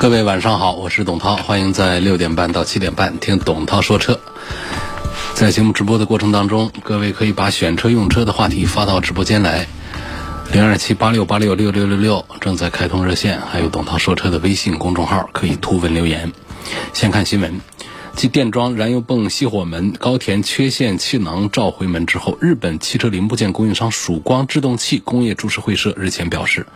各位晚上好，我是董涛，欢迎在六点半到七点半听董涛说车。在节目直播的过程当中，各位可以把选车用车的话题发到直播间来，零二七八六八六六六六六正在开通热线，还有董涛说车的微信公众号可以图文留言。先看新闻。继电装燃油泵熄火门、高田缺陷气囊召回门之后，日本汽车零部件供应商曙光制动器工业株式会社日前表示，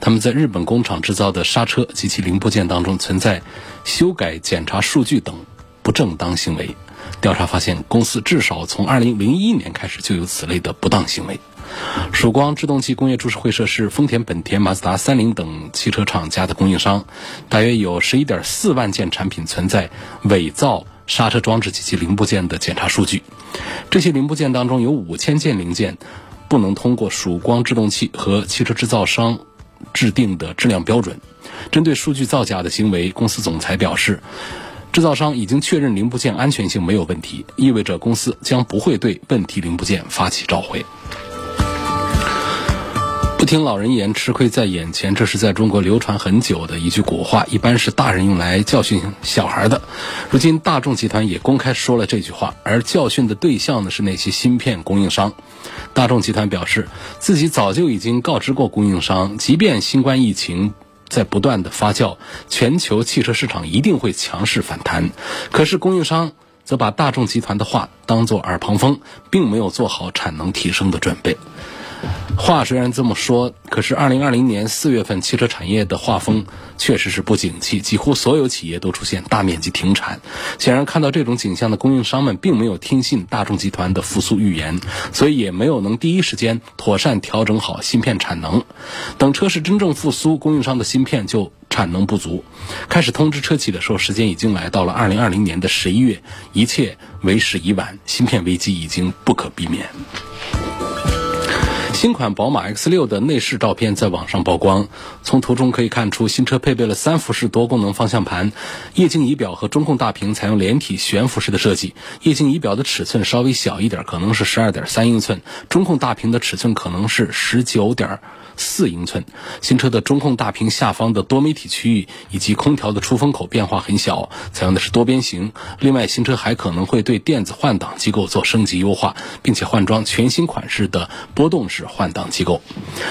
他们在日本工厂制造的刹车及其零部件当中存在修改检查数据等不正当行为。调查发现，公司至少从2001年开始就有此类的不当行为。曙光制动器工业株式会社是丰田、本田、马自达、三菱等汽车厂家的供应商，大约有十一点四万件产品存在伪造刹车装置及其零部件的检查数据。这些零部件当中有五千件零件不能通过曙光制动器和汽车制造商制定的质量标准。针对数据造假的行为，公司总裁表示，制造商已经确认零部件安全性没有问题，意味着公司将不会对问题零部件发起召回。不听老人言，吃亏在眼前，这是在中国流传很久的一句古话，一般是大人用来教训小孩的。如今大众集团也公开说了这句话，而教训的对象呢是那些芯片供应商。大众集团表示，自己早就已经告知过供应商，即便新冠疫情在不断的发酵，全球汽车市场一定会强势反弹。可是供应商则把大众集团的话当做耳旁风，并没有做好产能提升的准备。话虽然这么说，可是2020年4月份汽车产业的画风确实是不景气，几乎所有企业都出现大面积停产。显然，看到这种景象的供应商们并没有听信大众集团的复苏预言，所以也没有能第一时间妥善调整好芯片产能。等车市真正复苏，供应商的芯片就产能不足，开始通知车企的时候，时间已经来到了2020年的11月，一切为时已晚，芯片危机已经不可避免。新款宝马 X 六的内饰照片在网上曝光，从图中可以看出，新车配备了三幅式多功能方向盘，液晶仪表和中控大屏采用连体悬浮式的设计，液晶仪表的尺寸稍微小一点，可能是十二点三英寸，中控大屏的尺寸可能是十九点。四英寸，新车的中控大屏下方的多媒体区域以及空调的出风口变化很小，采用的是多边形。另外，新车还可能会对电子换挡机构做升级优化，并且换装全新款式的波动式换挡机构。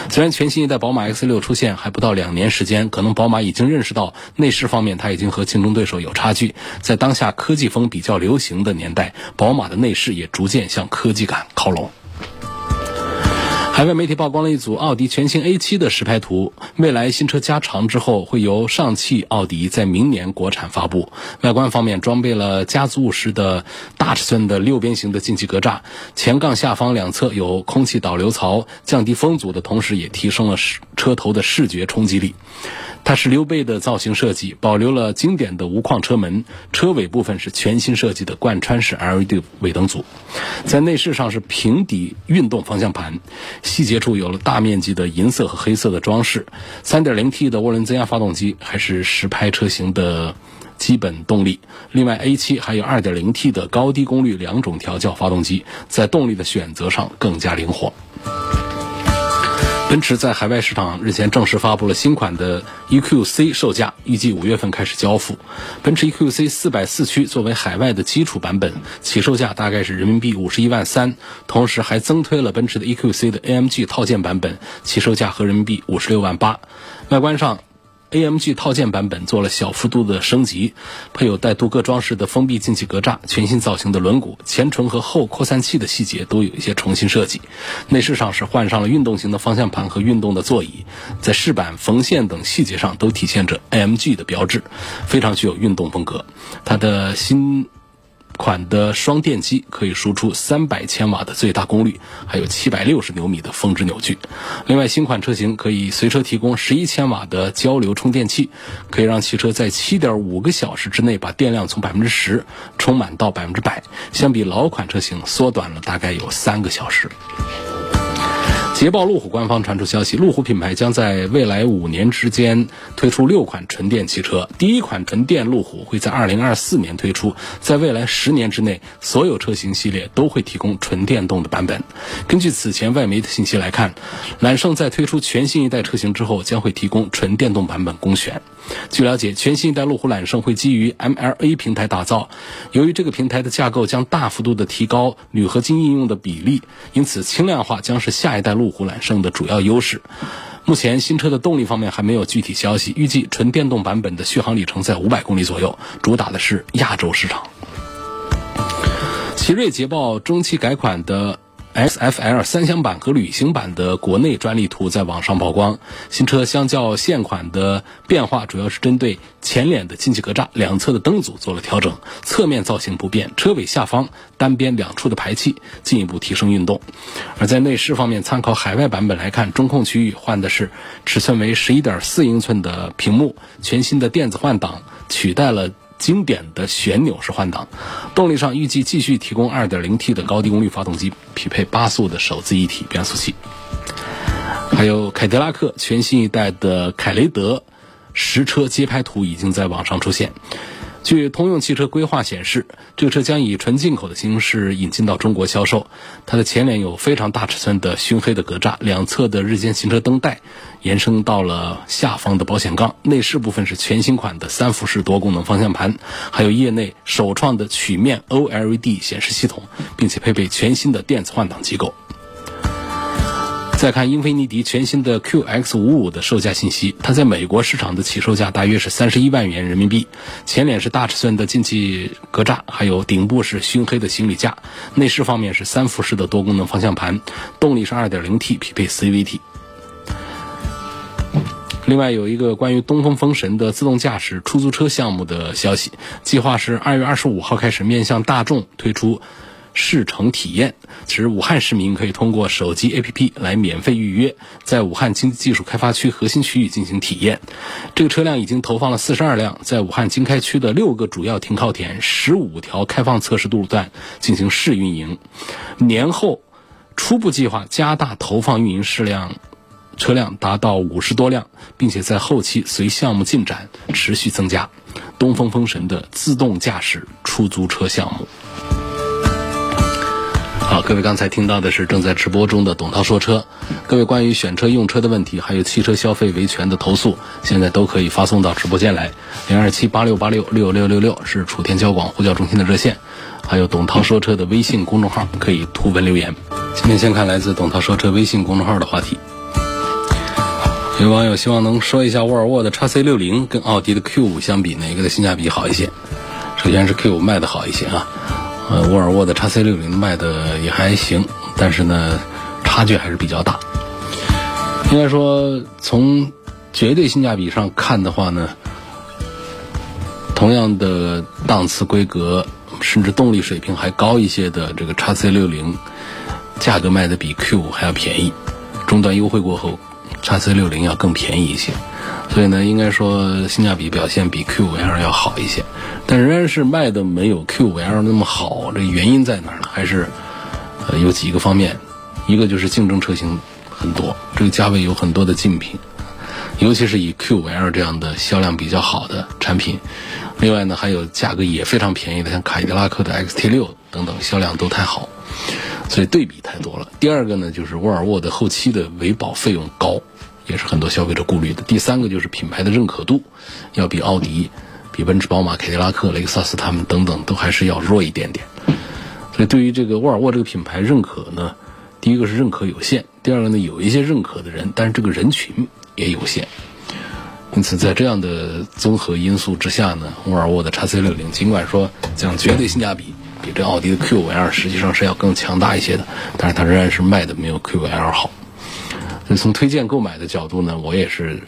虽然全新一代宝马 X6 出现还不到两年时间，可能宝马已经认识到内饰方面它已经和竞争对手有差距。在当下科技风比较流行的年代，宝马的内饰也逐渐向科技感靠拢。海外媒体曝光了一组奥迪全新 A7 的实拍图，未来新车加长之后，会由上汽奥迪在明年国产发布。外观方面装备了家族式的大尺寸的六边形的进气格栅，前杠下方两侧有空气导流槽，降低风阻的同时，也提升了车头的视觉冲击力。它是溜背的造型设计，保留了经典的无框车门，车尾部分是全新设计的贯穿式 LED 尾灯组，在内饰上是平底运动方向盘，细节处有了大面积的银色和黑色的装饰。3.0T 的涡轮增压发动机还是实拍车型的基本动力。另外，A7 还有 2.0T 的高低功率两种调教发动机，在动力的选择上更加灵活。奔驰在海外市场日前正式发布了新款的 EQC 售价，预计五月份开始交付。奔驰 EQC 四百四驱作为海外的基础版本，起售价大概是人民币五十一万三，同时还增推了奔驰的 EQC 的 AMG 套件版本，起售价和人民币五十六万八。外观上。AMG 套件版本做了小幅度的升级，配有带镀铬装饰的封闭进气格栅，全新造型的轮毂、前唇和后扩散器的细节都有一些重新设计。内饰上是换上了运动型的方向盘和运动的座椅，在饰板、缝线等细节上都体现着 AMG 的标志，非常具有运动风格。它的新款的双电机可以输出三百千瓦的最大功率，还有七百六十牛米的峰值扭矩。另外，新款车型可以随车提供十一千瓦的交流充电器，可以让汽车在七点五个小时之内把电量从百分之十充满到百分之百，相比老款车型缩短了大概有三个小时。捷豹路虎官方传出消息，路虎品牌将在未来五年之间推出六款纯电汽车。第一款纯电路虎会在二零二四年推出，在未来十年之内，所有车型系列都会提供纯电动的版本。根据此前外媒的信息来看，揽胜在推出全新一代车型之后，将会提供纯电动版本供选。据了解，全新一代路虎揽胜会基于 MLA 平台打造，由于这个平台的架构将大幅度的提高铝合金应用的比例，因此轻量化将是下一代路。路虎揽胜的主要优势，目前新车的动力方面还没有具体消息。预计纯电动版本的续航里程在五百公里左右，主打的是亚洲市场。奇瑞捷豹中期改款的。S F L 三厢版和旅行版的国内专利图在网上曝光。新车相较现款的变化，主要是针对前脸的进气格栅、两侧的灯组做了调整，侧面造型不变，车尾下方单边两处的排气进一步提升运动。而在内饰方面，参考海外版本来看，中控区域换的是尺寸为十一点四英寸的屏幕，全新的电子换挡取代了。经典的旋钮式换挡，动力上预计继续提供 2.0T 的高低功率发动机，匹配八速的手自一体变速器。还有凯迪拉克全新一代的凯雷德实车街拍图已经在网上出现。据通用汽车规划显示，这个车将以纯进口的形式引进到中国销售。它的前脸有非常大尺寸的熏黑的格栅，两侧的日间行车灯带延伸到了下方的保险杠。内饰部分是全新款的三辐式多功能方向盘，还有业内首创的曲面 OLED 显示系统，并且配备全新的电子换挡机构。再看英菲尼迪全新的 QX55 的售价信息，它在美国市场的起售价大约是三十一万元人民币。前脸是大尺寸的进气格栅，还有顶部是熏黑的行李架。内饰方面是三辐式的多功能方向盘，动力是 2.0T 匹配 CVT。另外有一个关于东风风神的自动驾驶出租车项目的消息，计划是二月二十五号开始面向大众推出。试乘体验，使武汉市民可以通过手机 APP 来免费预约，在武汉经济技术开发区核心区域进行体验。这个车辆已经投放了四十二辆，在武汉经开区的六个主要停靠点、十五条开放测试路段进行试运营。年后初步计划加大投放运营试量车辆达到五十多辆，并且在后期随项目进展持续增加。东风风神的自动驾驶出租车项目。好，各位刚才听到的是正在直播中的董涛说车。各位关于选车用车的问题，还有汽车消费维权的投诉，现在都可以发送到直播间来。零二七八六八六六六六六是楚天交广呼叫中心的热线，还有董涛说车的微信公众号可以图文留言。今天先看来自董涛说车微信公众号的话题。有网友希望能说一下沃尔沃的 x C 六零跟奥迪的 Q 五相比，哪个的性价比好一些？首先是 Q 五卖的好一些啊。呃，沃尔沃的 x C 六零卖的也还行，但是呢，差距还是比较大。应该说，从绝对性价比上看的话呢，同样的档次、规格，甚至动力水平还高一些的这个 x C 六零，价格卖的比 Q 五还要便宜。终端优惠过后，x C 六零要更便宜一些。所以呢，应该说性价比表现比 Q5L 要好一些，但仍然是卖的没有 Q5L 那么好。这原因在哪儿呢？还是呃有几个方面，一个就是竞争车型很多，这个价位有很多的竞品，尤其是以 Q5L 这样的销量比较好的产品。另外呢，还有价格也非常便宜的，像凯迪拉克的 XT6 等等，销量都太好，所以对比太多了。第二个呢，就是沃尔沃的后期的维保费用高。也是很多消费者顾虑的。第三个就是品牌的认可度，要比奥迪、比奔驰、宝马、凯迪拉克、雷克萨斯他们等等都还是要弱一点点。所以对于这个沃尔沃这个品牌认可呢，第一个是认可有限，第二个呢有一些认可的人，但是这个人群也有限。因此在这样的综合因素之下呢，沃尔沃的 x C 六零尽管说讲绝对性价比比这奥迪的 Q 五 L 实际上是要更强大一些的，但是它仍然是卖的没有 Q 五 L 好。所以从推荐购买的角度呢，我也是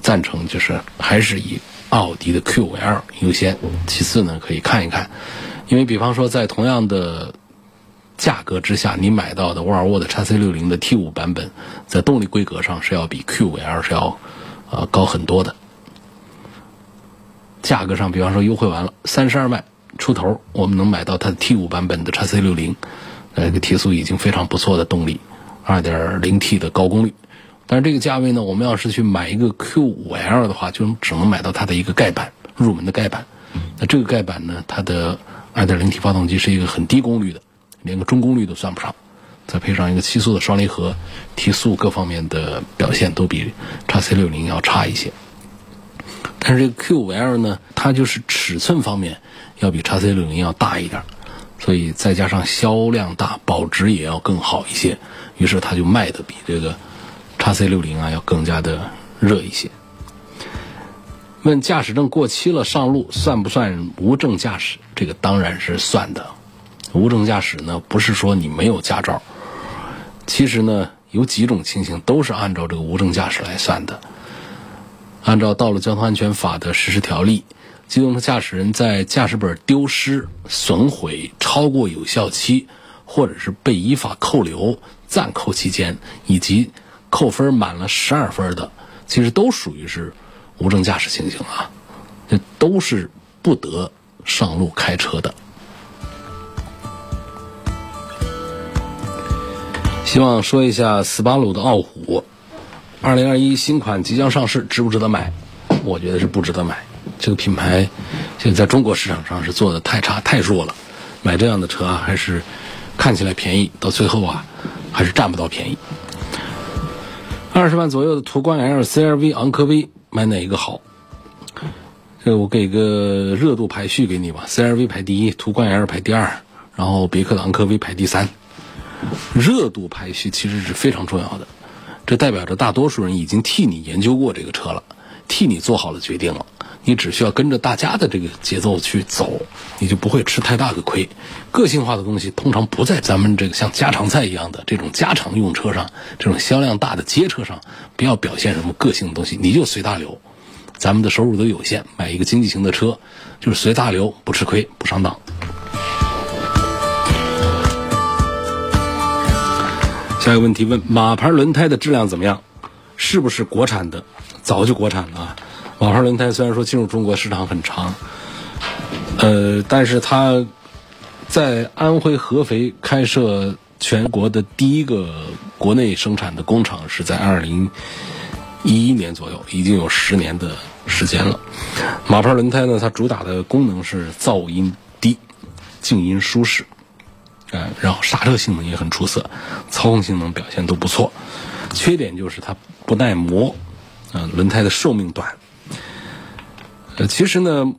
赞成，就是还是以奥迪的 Q5L 优先，其次呢可以看一看，因为比方说在同样的价格之下，你买到的沃尔沃的 x C60 的 T5 版本，在动力规格上是要比 Q5L 是要呃高很多的。价格上，比方说优惠完了三十二万出头，我们能买到它的 T5 版本的 x C60，呃，这个提速已经非常不错的动力，二点零 T 的高功率。但是这个价位呢，我们要是去买一个 Q5L 的话，就只能买到它的一个盖板，入门的盖板。那这个盖板呢，它的 2.0T 发动机是一个很低功率的，连个中功率都算不上。再配上一个七速的双离合，提速各方面的表现都比 x C60 要差一些。但是这个 Q5L 呢，它就是尺寸方面要比 x C60 要大一点，所以再加上销量大，保值也要更好一些，于是它就卖的比这个。叉 C 六零啊，要更加的热一些。问驾驶证过期了上路算不算无证驾驶？这个当然是算的。无证驾驶呢，不是说你没有驾照，其实呢有几种情形都是按照这个无证驾驶来算的。按照《道路交通安全法》的实施条例，机动车驾驶人在驾驶本丢失、损毁超过有效期，或者是被依法扣留、暂扣期间，以及扣分满了十二分的，其实都属于是无证驾驶情形啊，这都是不得上路开车的。希望说一下斯巴鲁的傲虎，二零二一新款即将上市，值不值得买？我觉得是不值得买。这个品牌现在在中国市场上是做的太差太弱了，买这样的车啊，还是看起来便宜，到最后啊，还是占不到便宜。二十万左右的途观 L、CRV、昂科威，买哪一个好？这我给个热度排序给你吧，CRV 排第一，途观 L 排第二，然后别克的昂科威排第三。热度排序其实是非常重要的，这代表着大多数人已经替你研究过这个车了，替你做好了决定了。你只需要跟着大家的这个节奏去走，你就不会吃太大的亏。个性化的东西通常不在咱们这个像家常菜一样的这种家常用车上，这种销量大的街车上，不要表现什么个性的东西，你就随大流。咱们的收入都有限，买一个经济型的车，就是随大流，不吃亏，不上当。下一个问题问：马牌轮胎的质量怎么样？是不是国产的？早就国产了。马牌轮胎虽然说进入中国市场很长，呃，但是它在安徽合肥开设全国的第一个国内生产的工厂是在二零一一年左右，已经有十年的时间了。马牌轮胎呢，它主打的功能是噪音低、静音舒适，呃，然后刹车性能也很出色，操控性能表现都不错。缺点就是它不耐磨，呃，轮胎的寿命短。其实呢，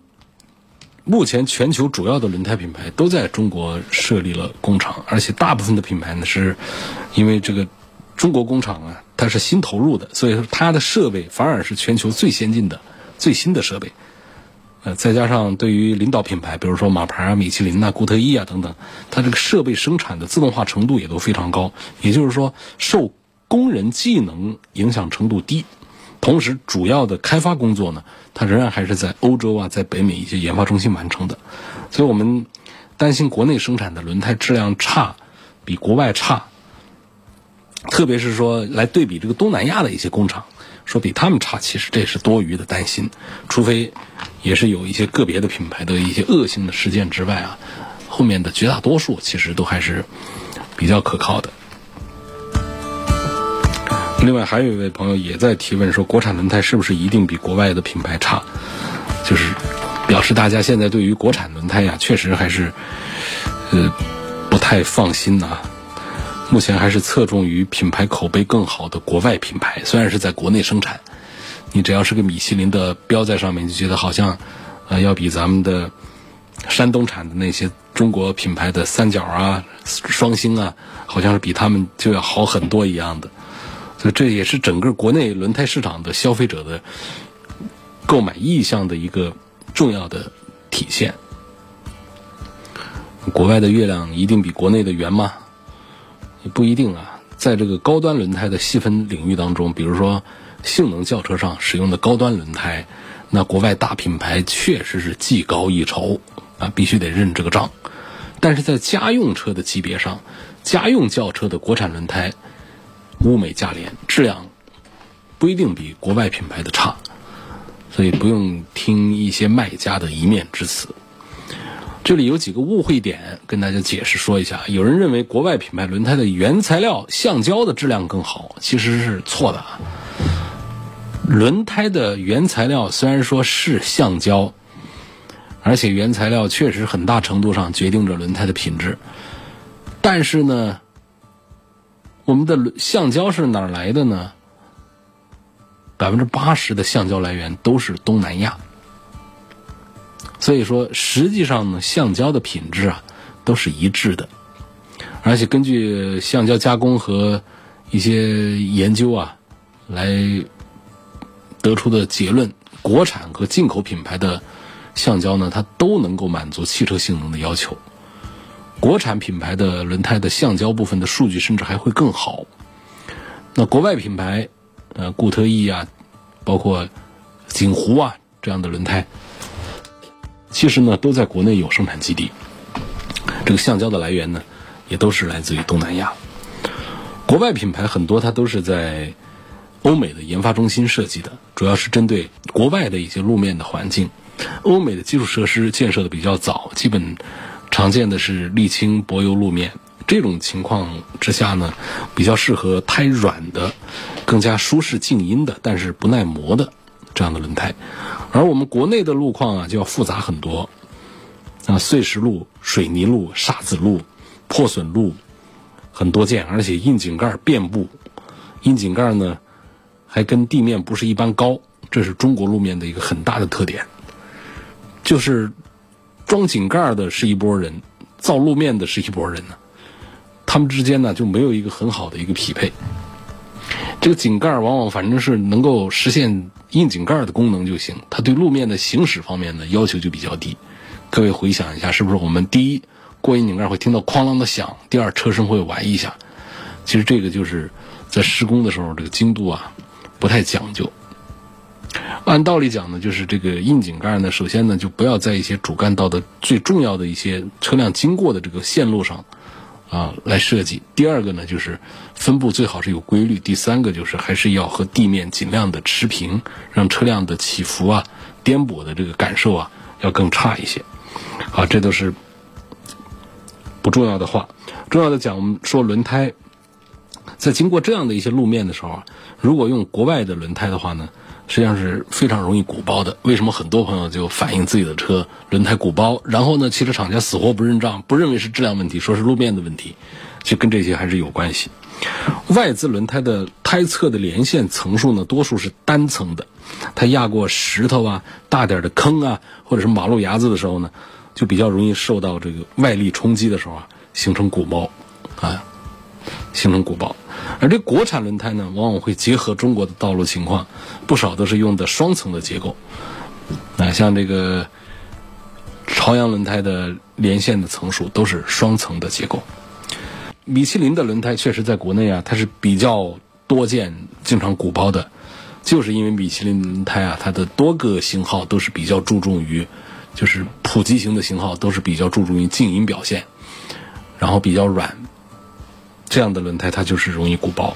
目前全球主要的轮胎品牌都在中国设立了工厂，而且大部分的品牌呢，是因为这个中国工厂啊，它是新投入的，所以它的设备反而是全球最先进的、最新的设备。呃，再加上对于领导品牌，比如说马牌啊、米其林呐、固特异啊等等，它这个设备生产的自动化程度也都非常高，也就是说，受工人技能影响程度低。同时，主要的开发工作呢，它仍然还是在欧洲啊，在北美一些研发中心完成的。所以我们担心国内生产的轮胎质量差，比国外差。特别是说来对比这个东南亚的一些工厂，说比他们差，其实这也是多余的担心。除非也是有一些个别的品牌的一些恶性的事件之外啊，后面的绝大多数其实都还是比较可靠的。另外还有一位朋友也在提问说，国产轮胎是不是一定比国外的品牌差？就是表示大家现在对于国产轮胎呀，确实还是呃不太放心呐。目前还是侧重于品牌口碑更好的国外品牌，虽然是在国内生产，你只要是个米其林的标在上面，就觉得好像呃要比咱们的山东产的那些中国品牌的三角啊、双星啊，好像是比他们就要好很多一样的。所以这也是整个国内轮胎市场的消费者的购买意向的一个重要的体现。国外的月亮一定比国内的圆吗？也不一定啊。在这个高端轮胎的细分领域当中，比如说性能轿车上使用的高端轮胎，那国外大品牌确实是技高一筹啊，必须得认这个账。但是在家用车的级别上，家用轿车的国产轮胎物美价廉，质量不一定比国外品牌的差，所以不用听一些卖家的一面之词。这里有几个误会点，跟大家解释说一下。有人认为国外品牌轮胎的原材料橡胶的质量更好，其实是错的。轮胎的原材料虽然说是橡胶，而且原材料确实很大程度上决定着轮胎的品质，但是呢，我们的橡胶是哪来的呢？百分之八十的橡胶来源都是东南亚。所以说，实际上呢，橡胶的品质啊都是一致的，而且根据橡胶加工和一些研究啊来得出的结论，国产和进口品牌的橡胶呢，它都能够满足汽车性能的要求。国产品牌的轮胎的橡胶部分的数据甚至还会更好。那国外品牌，呃，固特异啊，包括锦湖啊这样的轮胎。其实呢，都在国内有生产基地。这个橡胶的来源呢，也都是来自于东南亚。国外品牌很多，它都是在欧美的研发中心设计的，主要是针对国外的一些路面的环境。欧美的基础设施建设的比较早，基本常见的是沥青柏油路面。这种情况之下呢，比较适合胎软的、更加舒适静音的，但是不耐磨的这样的轮胎。而我们国内的路况啊，就要复杂很多，啊，碎石路、水泥路、沙子路、破损路很多见，而且窨井盖遍布，窨井盖呢还跟地面不是一般高，这是中国路面的一个很大的特点，就是装井盖的是一拨人，造路面的是一拨人呢，他们之间呢就没有一个很好的一个匹配。这个井盖往往反正是能够实现硬井盖的功能就行，它对路面的行驶方面呢要求就比较低。各位回想一下，是不是我们第一过硬井盖会听到哐啷的响，第二车身会歪一下？其实这个就是在施工的时候这个精度啊不太讲究。按道理讲呢，就是这个窨井盖呢，首先呢就不要在一些主干道的最重要的一些车辆经过的这个线路上。啊，来设计。第二个呢，就是分布最好是有规律。第三个就是还是要和地面尽量的持平，让车辆的起伏啊、颠簸的这个感受啊要更差一些。啊，这都是不重要的话。重要的讲，我们说轮胎在经过这样的一些路面的时候，如果用国外的轮胎的话呢？实际上是非常容易鼓包的。为什么很多朋友就反映自己的车轮胎鼓包？然后呢，汽车厂家死活不认账，不认为是质量问题，说是路面的问题，其实跟这些还是有关系。外资轮胎的胎侧的连线层数呢，多数是单层的，它压过石头啊、大点的坑啊，或者是马路牙子的时候呢，就比较容易受到这个外力冲击的时候啊，形成鼓包，啊，形成鼓包。而这国产轮胎呢，往往会结合中国的道路情况，不少都是用的双层的结构。啊，像这个朝阳轮胎的连线的层数都是双层的结构。米其林的轮胎确实在国内啊，它是比较多见、经常鼓包的，就是因为米其林轮胎啊，它的多个型号都是比较注重于，就是普及型的型号都是比较注重于静音表现，然后比较软。这样的轮胎它就是容易鼓包。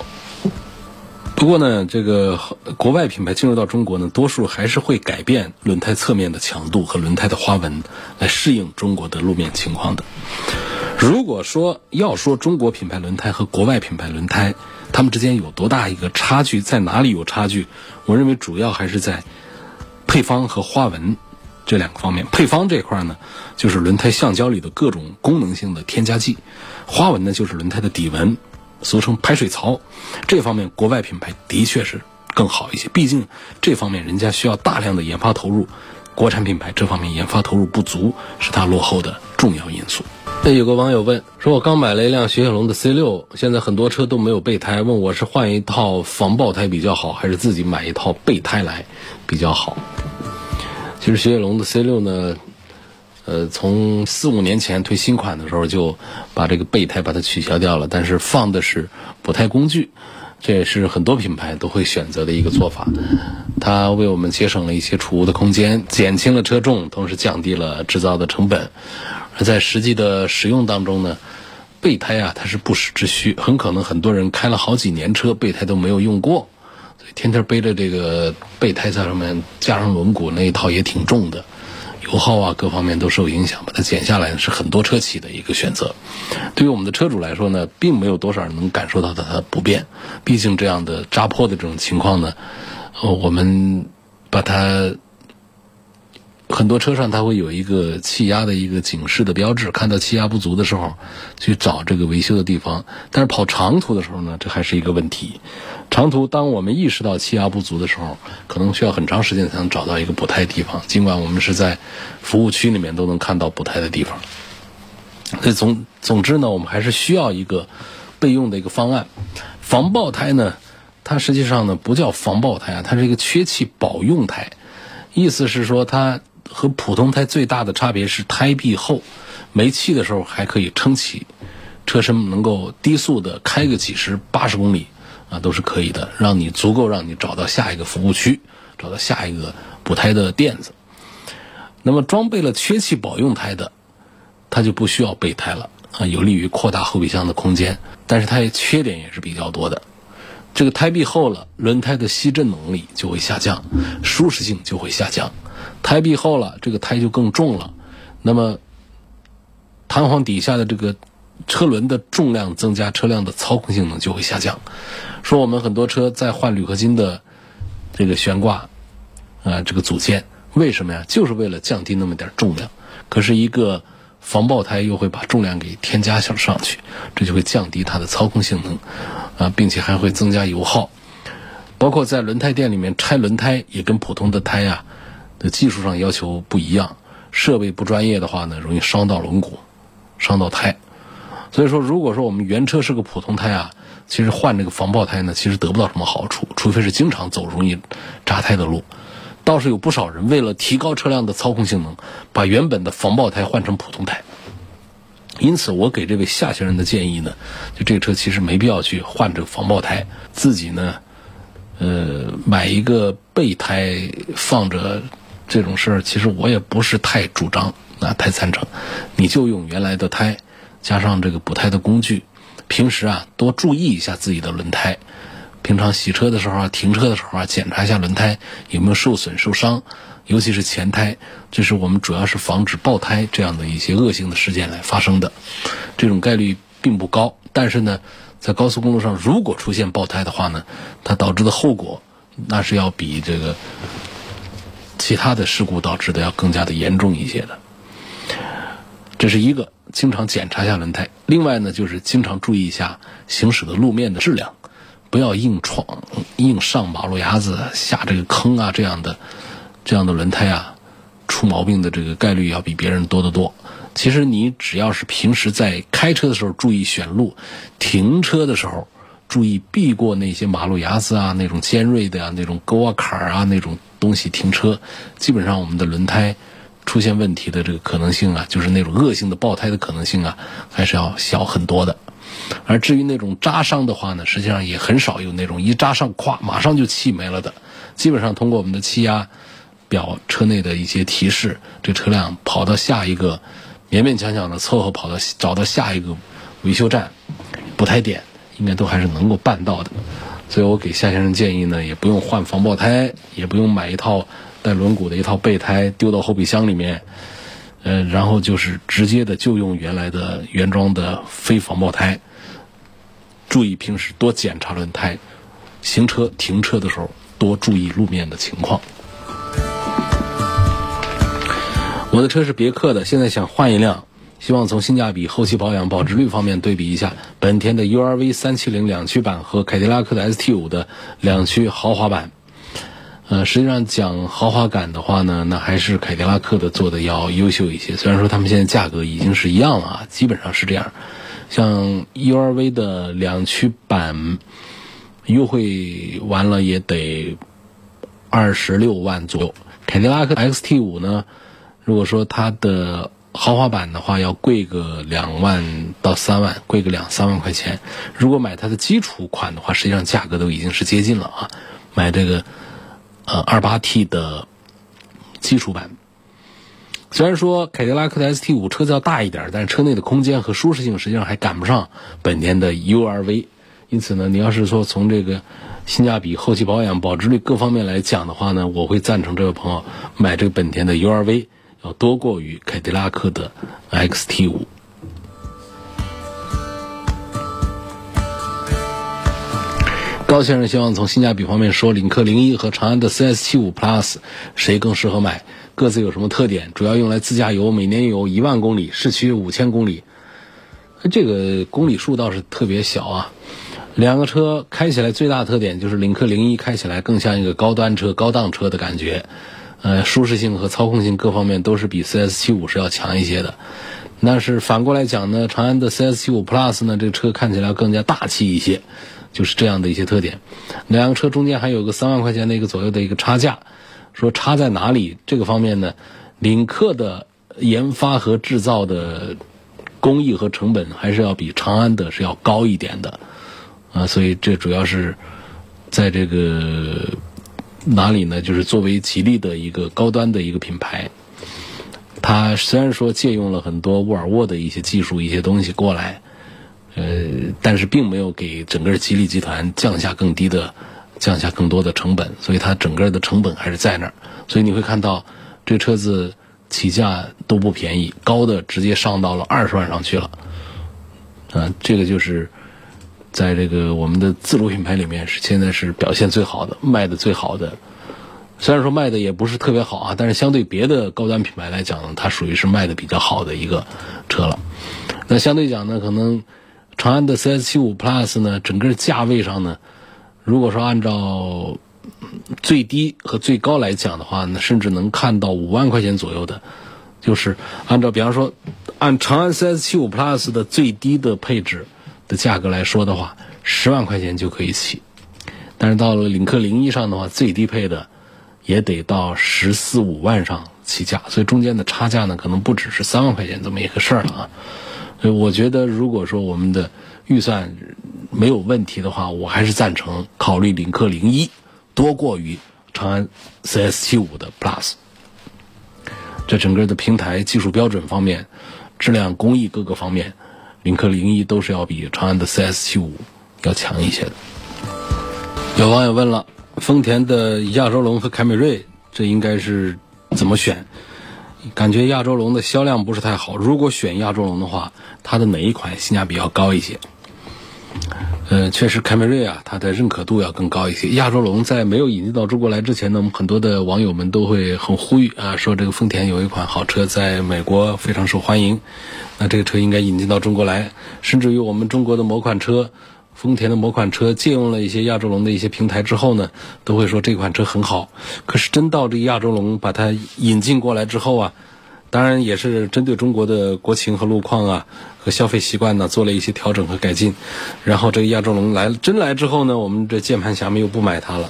不过呢，这个国外品牌进入到中国呢，多数还是会改变轮胎侧面的强度和轮胎的花纹，来适应中国的路面情况的。如果说要说中国品牌轮胎和国外品牌轮胎，它们之间有多大一个差距，在哪里有差距？我认为主要还是在配方和花纹这两个方面。配方这块呢，就是轮胎橡胶里的各种功能性的添加剂。花纹呢，就是轮胎的底纹，俗称排水槽。这方面国外品牌的确是更好一些，毕竟这方面人家需要大量的研发投入，国产品牌这方面研发投入不足，是它落后的重要因素。那有个网友问说：“我刚买了一辆雪铁龙的 C 六，现在很多车都没有备胎，问我是换一套防爆胎比较好，还是自己买一套备胎来比较好？”其实雪铁龙的 C 六呢。呃，从四五年前推新款的时候就把这个备胎把它取消掉了，但是放的是补胎工具。这也是很多品牌都会选择的一个做法。它为我们节省了一些储物的空间，减轻了车重，同时降低了制造的成本。而在实际的使用当中呢，备胎啊它是不时之需，很可能很多人开了好几年车，备胎都没有用过，天天背着这个备胎在上面，加上轮毂那一套也挺重的。油耗啊，各方面都受影响，把它减下来是很多车企的一个选择。对于我们的车主来说呢，并没有多少人能感受到它的不便。毕竟这样的扎破的这种情况呢，呃，我们把它很多车上它会有一个气压的一个警示的标志，看到气压不足的时候去找这个维修的地方。但是跑长途的时候呢，这还是一个问题。长途，当我们意识到气压不足的时候，可能需要很长时间才能找到一个补胎地方。尽管我们是在服务区里面都能看到补胎的地方，所以总总之呢，我们还是需要一个备用的一个方案。防爆胎呢，它实际上呢不叫防爆胎啊，它是一个缺气保用胎，意思是说它和普通胎最大的差别是胎壁厚，没气的时候还可以撑起车身，能够低速的开个几十、八十公里。啊，都是可以的，让你足够让你找到下一个服务区，找到下一个补胎的垫子。那么装备了缺气保用胎的，它就不需要备胎了啊，有利于扩大后备箱的空间。但是它也缺点也是比较多的，这个胎壁厚了，轮胎的吸震能力就会下降，舒适性就会下降。胎壁厚了，这个胎就更重了，那么弹簧底下的这个。车轮的重量增加，车辆的操控性能就会下降。说我们很多车在换铝合金的这个悬挂啊，这个组件，为什么呀？就是为了降低那么点重量。可是一个防爆胎又会把重量给添加上上去，这就会降低它的操控性能啊，并且还会增加油耗。包括在轮胎店里面拆轮胎，也跟普通的胎呀的技术上要求不一样。设备不专业的话呢，容易伤到轮毂，伤到胎。所以说，如果说我们原车是个普通胎啊，其实换这个防爆胎呢，其实得不到什么好处，除非是经常走容易扎胎的路。倒是有不少人为了提高车辆的操控性能，把原本的防爆胎换成普通胎。因此，我给这位夏先生的建议呢，就这个车其实没必要去换这个防爆胎，自己呢，呃，买一个备胎放着，这种事儿其实我也不是太主张啊，太赞成。你就用原来的胎。加上这个补胎的工具，平时啊多注意一下自己的轮胎。平常洗车的时候啊，停车的时候啊，检查一下轮胎有没有受损受伤，尤其是前胎，这是我们主要是防止爆胎这样的一些恶性的事件来发生的。这种概率并不高，但是呢，在高速公路上如果出现爆胎的话呢，它导致的后果那是要比这个其他的事故导致的要更加的严重一些的。这是一个。经常检查一下轮胎，另外呢，就是经常注意一下行驶的路面的质量，不要硬闯、硬上马路牙子、下这个坑啊，这样的这样的轮胎啊，出毛病的这个概率要比别人多得多。其实你只要是平时在开车的时候注意选路，停车的时候注意避过那些马路牙子啊、那种尖锐的啊、那种沟啊、坎儿啊那种东西停车，基本上我们的轮胎。出现问题的这个可能性啊，就是那种恶性的爆胎的可能性啊，还是要小很多的。而至于那种扎伤的话呢，实际上也很少有那种一扎上咵马上就气没了的。基本上通过我们的气压表车内的一些提示，这车辆跑到下一个勉勉强强的凑合跑到找到下一个维修站补胎点，应该都还是能够办到的。所以我给夏先生建议呢，也不用换防爆胎，也不用买一套。带轮毂的一套备胎丢到后备箱里面，呃，然后就是直接的就用原来的原装的非防爆胎。注意平时多检查轮胎，行车停车的时候多注意路面的情况。我的车是别克的，现在想换一辆，希望从性价比、后期保养、保值率方面对比一下本田的 URV 三七零两驱版和凯迪拉克的 ST 五的两驱豪华版。呃，实际上讲豪华感的话呢，那还是凯迪拉克的做的要优秀一些。虽然说他们现在价格已经是一样了啊，基本上是这样。像 URV 的两驱版优惠完了也得二十六万左右。凯迪拉克 XT 五呢，如果说它的豪华版的话要贵个两万到三万，贵个两三万块钱。如果买它的基础款的话，实际上价格都已经是接近了啊。买这个呃二八 T 的基础版，虽然说凯迪拉克的 ST 五车子要大一点，但是车内的空间和舒适性实际上还赶不上本田的 URV。因此呢，你要是说从这个性价比、后期保养、保值率各方面来讲的话呢，我会赞成这位朋友买这个本田的 URV，要多过于凯迪拉克的 XT 五。高先生希望从性价比方面说，领克零一和长安的 CS 七五 Plus 谁更适合买？各自有什么特点？主要用来自驾游，每年有一万公里，市区五千公里。这个公里数倒是特别小啊。两个车开起来最大特点就是领克零一开起来更像一个高端车、高档车的感觉，呃，舒适性和操控性各方面都是比 CS 七五是要强一些的。但是反过来讲呢，长安的 CS 七五 Plus 呢，这个车看起来更加大气一些，就是这样的一些特点。两个车中间还有个三万块钱的一个左右的一个差价，说差在哪里？这个方面呢，领克的研发和制造的工艺和成本还是要比长安的是要高一点的。啊，所以这主要是在这个哪里呢？就是作为吉利的一个高端的一个品牌，它虽然说借用了很多沃尔沃的一些技术、一些东西过来，呃，但是并没有给整个吉利集团降下更低的、降下更多的成本，所以它整个的成本还是在那儿。所以你会看到这车子起价都不便宜，高的直接上到了二十万上去了。啊，这个就是。在这个我们的自主品牌里面，是现在是表现最好的、卖的最好的。虽然说卖的也不是特别好啊，但是相对别的高端品牌来讲呢，它属于是卖的比较好的一个车了。那相对讲呢，可能长安的 CS 七五 Plus 呢，整个价位上呢，如果说按照最低和最高来讲的话呢，甚至能看到五万块钱左右的，就是按照比方说按长安 CS 七五 Plus 的最低的配置。的价格来说的话，十万块钱就可以起，但是到了领克零一上的话，最低配的也得到十四五万上起价，所以中间的差价呢，可能不只是三万块钱这么一个事儿了啊。所以我觉得，如果说我们的预算没有问题的话，我还是赞成考虑领克零一多过于长安 CS 七五的 Plus。这整个的平台技术标准方面、质量工艺各个方面。领克零一都是要比长安的 CS 七五要强一些的。有网友问了，丰田的亚洲龙和凯美瑞，这应该是怎么选？感觉亚洲龙的销量不是太好。如果选亚洲龙的话，它的哪一款性价比要高一些？呃，确实，凯美瑞啊，它的认可度要更高一些。亚洲龙在没有引进到中国来之前呢，我们很多的网友们都会很呼吁啊，说这个丰田有一款好车在美国非常受欢迎，那这个车应该引进到中国来。甚至于我们中国的某款车，丰田的某款车借用了一些亚洲龙的一些平台之后呢，都会说这款车很好。可是真到这个亚洲龙把它引进过来之后啊。当然也是针对中国的国情和路况啊和消费习惯呢做了一些调整和改进，然后这个亚洲龙来了真来之后呢，我们这键盘侠们又不买它了，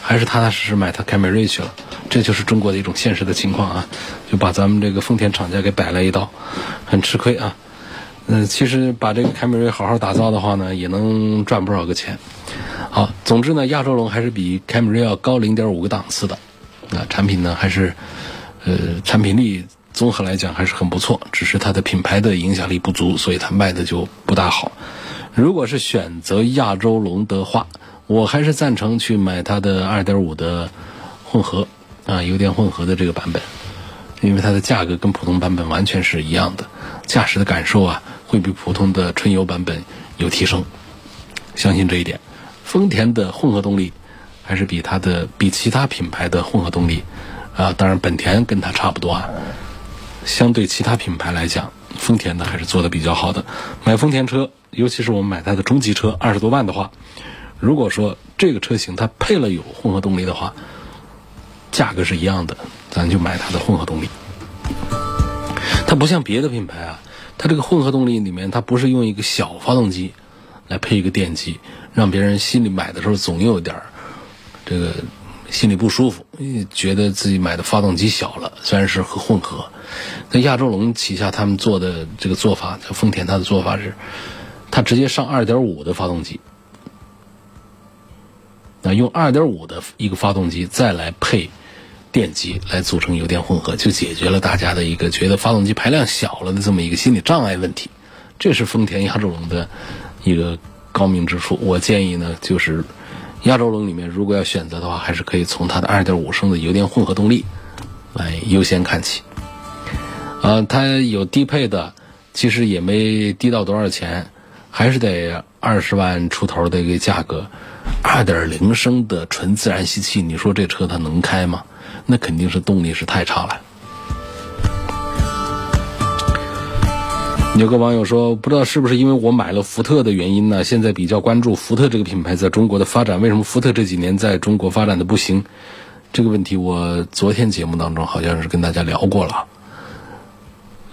还是踏踏实实买它凯美瑞去了，这就是中国的一种现实的情况啊，就把咱们这个丰田厂家给摆了一道，很吃亏啊。嗯，其实把这个凯美瑞好好打造的话呢，也能赚不少个钱。好，总之呢，亚洲龙还是比凯美瑞要高零点五个档次的，那产品呢还是呃产品力。综合来讲还是很不错，只是它的品牌的影响力不足，所以它卖的就不大好。如果是选择亚洲龙的话，我还是赞成去买它的2.5的混合啊，油电混合的这个版本，因为它的价格跟普通版本完全是一样的，驾驶的感受啊会比普通的纯油版本有提升，相信这一点。丰田的混合动力还是比它的比其他品牌的混合动力啊，当然本田跟它差不多啊。相对其他品牌来讲，丰田的还是做的比较好的。买丰田车，尤其是我们买它的中级车，二十多万的话，如果说这个车型它配了有混合动力的话，价格是一样的，咱就买它的混合动力。它不像别的品牌啊，它这个混合动力里面它不是用一个小发动机来配一个电机，让别人心里买的时候总有点儿这个心里不舒服，觉得自己买的发动机小了，虽然是和混合。那亚洲龙旗下他们做的这个做法，丰田它的做法是，它直接上2.5的发动机，那用2.5的一个发动机再来配电机来组成油电混合，就解决了大家的一个觉得发动机排量小了的这么一个心理障碍问题。这是丰田亚洲龙的一个高明之处。我建议呢，就是。亚洲龙里面，如果要选择的话，还是可以从它的2.5升的油电混合动力来优先看起。啊，它有低配的，其实也没低到多少钱，还是得二十万出头的一个价格。2.0升的纯自然吸气，你说这车它能开吗？那肯定是动力是太差了。有个网友说，不知道是不是因为我买了福特的原因呢？现在比较关注福特这个品牌在中国的发展。为什么福特这几年在中国发展的不行？这个问题我昨天节目当中好像是跟大家聊过了。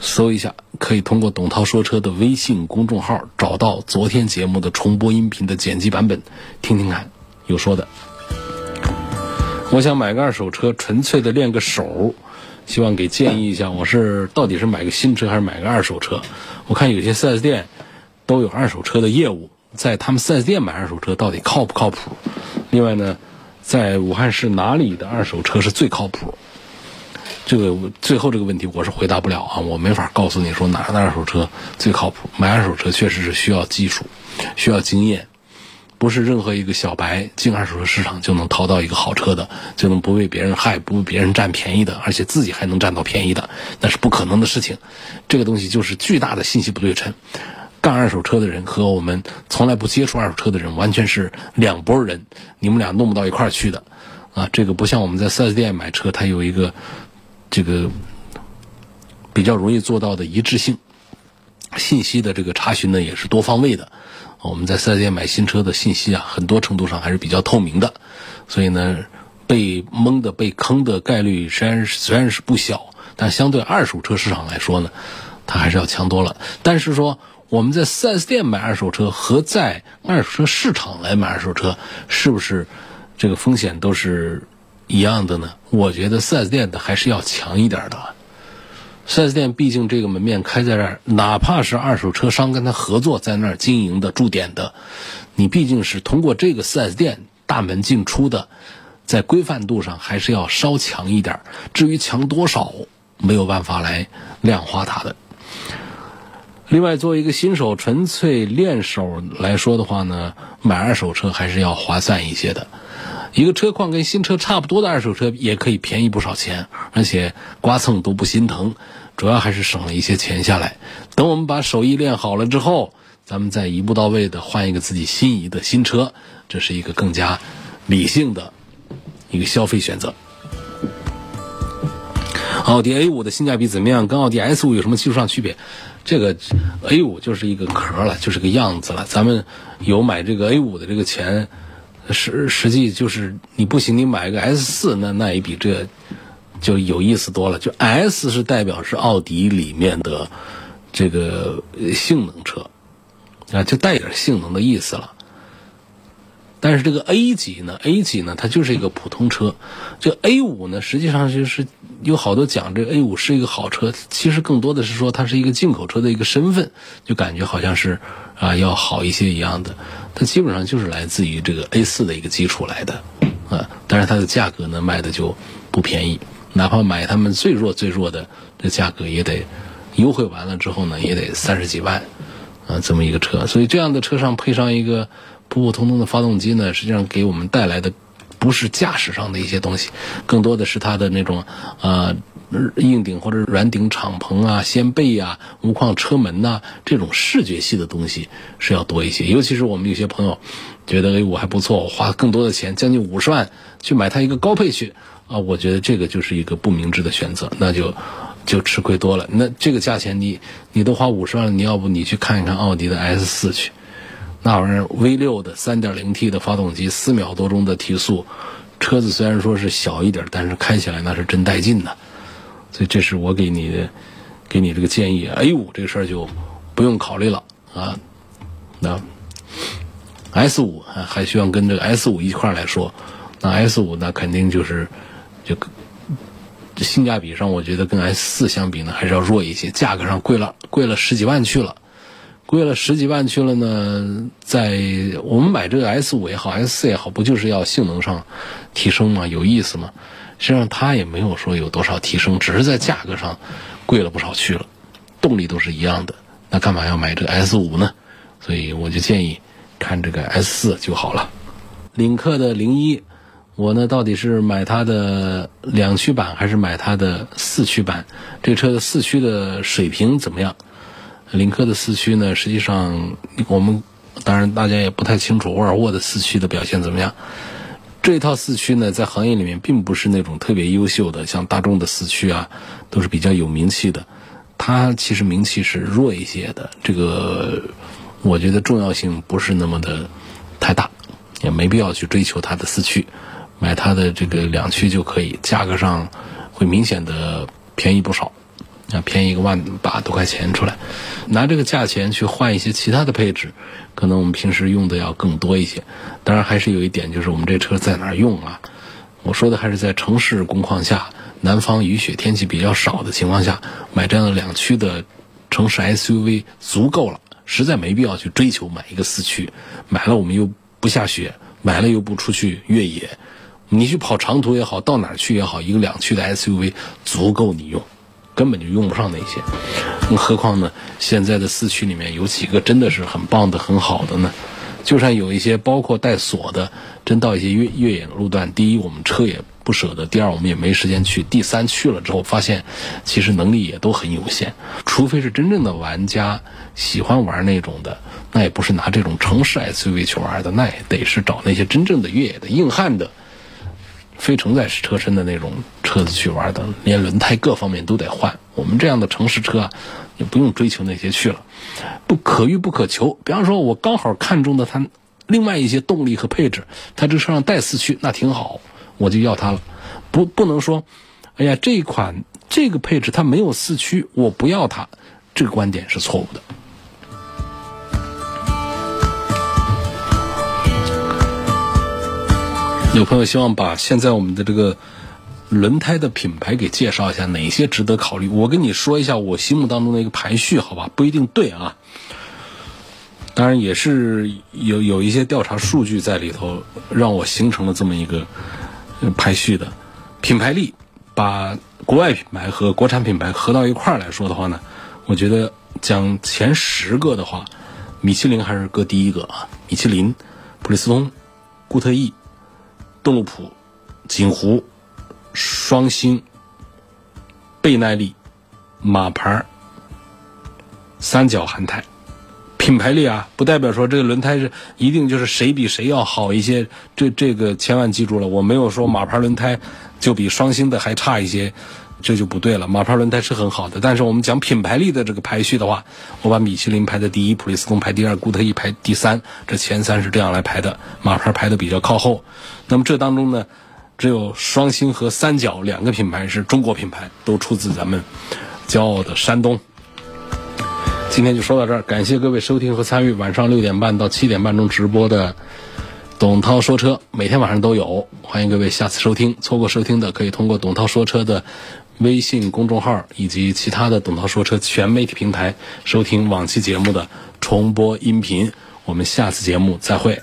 搜一下，可以通过董涛说车的微信公众号找到昨天节目的重播音频的剪辑版本，听听看，有说的。我想买个二手车，纯粹的练个手。希望给建议一下，我是到底是买个新车还是买个二手车？我看有些 4S 店都有二手车的业务，在他们 4S 店买二手车到底靠不靠谱？另外呢，在武汉市哪里的二手车是最靠谱？这个最后这个问题我是回答不了啊，我没法告诉你说哪的二手车最靠谱。买二手车确实是需要技术，需要经验。不是任何一个小白进二手车市场就能淘到一个好车的，就能不被别人害、不被别人占便宜的，而且自己还能占到便宜的，那是不可能的事情。这个东西就是巨大的信息不对称。干二手车的人和我们从来不接触二手车的人完全是两拨人，你们俩弄不到一块儿去的。啊，这个不像我们在 4S 店买车，它有一个这个比较容易做到的一致性，信息的这个查询呢也是多方位的。我们在四 S 店买新车的信息啊，很多程度上还是比较透明的，所以呢，被蒙的、被坑的概率虽然虽然是不小，但相对二手车市场来说呢，它还是要强多了。但是说我们在四 S 店买二手车和在二手车市场来买二手车，是不是这个风险都是一样的呢？我觉得四 S 店的还是要强一点的。4S 店毕竟这个门面开在这儿，哪怕是二手车商跟他合作在那儿经营的驻点的，你毕竟是通过这个 4S 店大门进出的，在规范度上还是要稍强一点。至于强多少，没有办法来量化它的。另外，作为一个新手纯粹练手来说的话呢，买二手车还是要划算一些的。一个车况跟新车差不多的二手车也可以便宜不少钱，而且刮蹭都不心疼，主要还是省了一些钱下来。等我们把手艺练好了之后，咱们再一步到位的换一个自己心仪的新车，这是一个更加理性的一个消费选择。奥迪 A 五的性价比怎么样？跟奥迪 S 五有什么技术上区别？这个 A 五就是一个壳了，就是个样子了。咱们有买这个 A 五的这个钱。实实际就是你不行，你买个 S 四，那那也比这就有意思多了。就 S 是代表是奥迪里面的这个性能车啊，就带点性能的意思了。但是这个 A 级呢，A 级呢，它就是一个普通车。这 A 五呢，实际上就是有好多讲这个 A 五是一个好车，其实更多的是说它是一个进口车的一个身份，就感觉好像是啊要好一些一样的。它基本上就是来自于这个 A 四的一个基础来的，啊，但是它的价格呢卖的就不便宜，哪怕买他们最弱最弱的，这价格也得优惠完了之后呢，也得三十几万，啊，这么一个车，所以这样的车上配上一个普普通通的发动机呢，实际上给我们带来的不是驾驶上的一些东西，更多的是它的那种啊。硬顶或者软顶敞篷啊、掀背啊、无框车门呐，这种视觉系的东西是要多一些。尤其是我们有些朋友觉得 A 五还不错，我花更多的钱，将近五十万去买它一个高配去啊，我觉得这个就是一个不明智的选择，那就就吃亏多了。那这个价钱你你都花五十万了，你要不你去看一看奥迪的 S 四去，那玩意儿 V 六的三点零 T 的发动机，四秒多钟的提速，车子虽然说是小一点，但是开起来那是真带劲的。所以这是我给你的，给你这个建议。A 五这个事儿就不用考虑了啊。那 S 五还还需要跟这个 S 五一块儿来说，那 S 五那，肯定就是就性价比上，我觉得跟 S 四相比呢，还是要弱一些，价格上贵了，贵了十几万去了，贵了十几万去了呢。在我们买这个 S 五也好，S 四也好，不就是要性能上提升吗？有意思吗？实际上它也没有说有多少提升，只是在价格上贵了不少去了，动力都是一样的，那干嘛要买这个 S 五呢？所以我就建议看这个 S 四就好了。领克的零一。我呢，到底是买它的两驱版还是买它的四驱版？这车的四驱的水平怎么样？领克的四驱呢，实际上我们当然大家也不太清楚沃尔沃的四驱的表现怎么样。这套四驱呢，在行业里面并不是那种特别优秀的，像大众的四驱啊，都是比较有名气的。它其实名气是弱一些的，这个我觉得重要性不是那么的太大，也没必要去追求它的四驱。买它的这个两驱就可以，价格上会明显的便宜不少，啊，便宜个万把多块钱出来，拿这个价钱去换一些其他的配置，可能我们平时用的要更多一些。当然，还是有一点就是我们这车在哪儿用啊？我说的还是在城市工况下，南方雨雪天气比较少的情况下，买这样的两驱的城市 SUV 足够了，实在没必要去追求买一个四驱，买了我们又不下雪，买了又不出去越野。你去跑长途也好，到哪儿去也好，一个两驱的 SUV 足够你用，根本就用不上那些。更何况呢，现在的四驱里面有几个真的是很棒的、很好的呢？就算有一些包括带锁的，真到一些越越野路段，第一我们车也不舍得，第二我们也没时间去，第三去了之后发现，其实能力也都很有限。除非是真正的玩家喜欢玩那种的，那也不是拿这种城市 SUV 去玩的，那也得是找那些真正的越野的硬汉的。非承载式车身的那种车子去玩的，连轮胎各方面都得换。我们这样的城市车啊，也不用追求那些去了，不可遇不可求。比方说，我刚好看中的它另外一些动力和配置，它这车上带四驱，那挺好，我就要它了。不，不能说，哎呀，这款这个配置它没有四驱，我不要它。这个观点是错误的。有朋友希望把现在我们的这个轮胎的品牌给介绍一下，哪些值得考虑？我跟你说一下我心目当中的一个排序，好吧？不一定对啊。当然也是有有一些调查数据在里头，让我形成了这么一个排序的品牌力。把国外品牌和国产品牌合到一块儿来说的话呢，我觉得讲前十个的话，米其林还是搁第一个啊。米其林、普利司通、固特异。邓禄普、锦湖、双星、倍耐力、马牌、三角韩泰，品牌力啊，不代表说这个轮胎是一定就是谁比谁要好一些。这这个千万记住了，我没有说马牌轮胎就比双星的还差一些。这就不对了，马牌轮胎是很好的，但是我们讲品牌力的这个排序的话，我把米其林排在第一，普利司通排第二，固特异排第三，这前三是这样来排的，马牌排的比较靠后。那么这当中呢，只有双星和三角两个品牌是中国品牌，都出自咱们骄傲的山东。今天就说到这儿，感谢各位收听和参与晚上六点半到七点半钟直播的董涛说车，每天晚上都有，欢迎各位下次收听。错过收听的，可以通过董涛说车的。微信公众号以及其他的董涛说车全媒体平台收听往期节目的重播音频，我们下次节目再会。